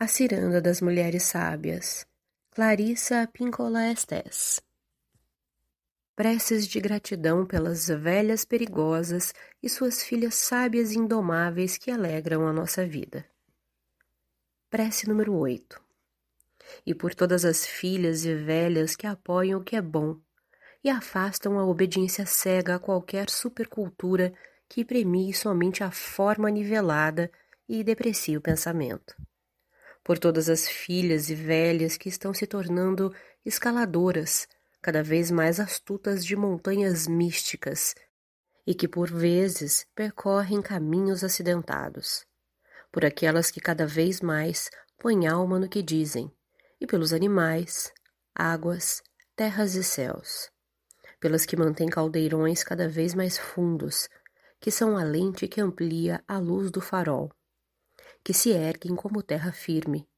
A Ciranda das Mulheres Sábias, Clarissa Pincola Estés. Preces de gratidão pelas velhas perigosas e suas filhas sábias e indomáveis que alegram a nossa vida. Prece número 8. E por todas as filhas e velhas que apoiam o que é bom e afastam a obediência cega a qualquer supercultura que premie somente a forma nivelada e deprecie o pensamento por todas as filhas e velhas que estão se tornando escaladoras, cada vez mais astutas de montanhas místicas, e que por vezes percorrem caminhos acidentados, por aquelas que cada vez mais põem alma no que dizem, e pelos animais, águas, terras e céus, pelas que mantêm caldeirões cada vez mais fundos, que são a lente que amplia a luz do farol, que se erguem como terra firme,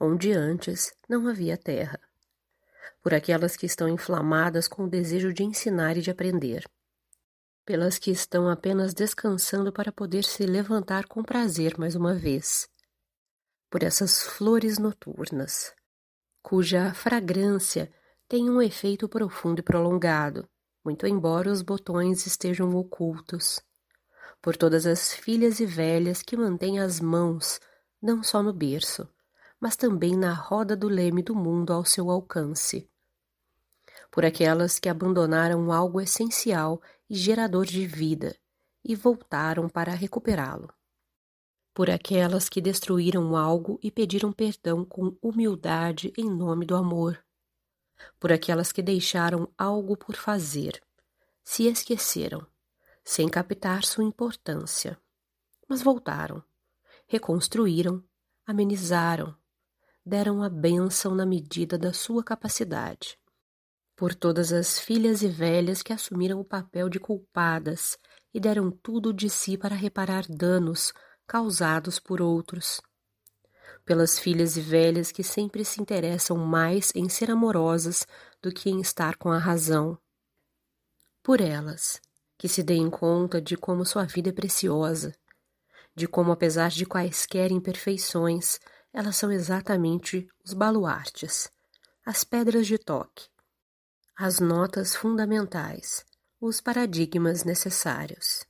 onde antes não havia terra. Por aquelas que estão inflamadas com o desejo de ensinar e de aprender. Pelas que estão apenas descansando para poder se levantar com prazer mais uma vez. Por essas flores noturnas, cuja fragrância tem um efeito profundo e prolongado, muito embora os botões estejam ocultos por todas as filhas e velhas que mantêm as mãos não só no berço, mas também na roda do leme do mundo ao seu alcance. Por aquelas que abandonaram algo essencial e gerador de vida e voltaram para recuperá-lo. Por aquelas que destruíram algo e pediram perdão com humildade em nome do amor. Por aquelas que deixaram algo por fazer, se esqueceram sem captar sua importância. Mas voltaram, reconstruíram, amenizaram, deram a bênção na medida da sua capacidade. Por todas as filhas e velhas que assumiram o papel de culpadas e deram tudo de si para reparar danos causados por outros. Pelas filhas e velhas que sempre se interessam mais em ser amorosas do que em estar com a razão. Por elas, que se deem conta de como sua vida é preciosa, de como, apesar de quaisquer imperfeições, elas são exatamente os baluartes, as pedras de toque, as notas fundamentais, os paradigmas necessários.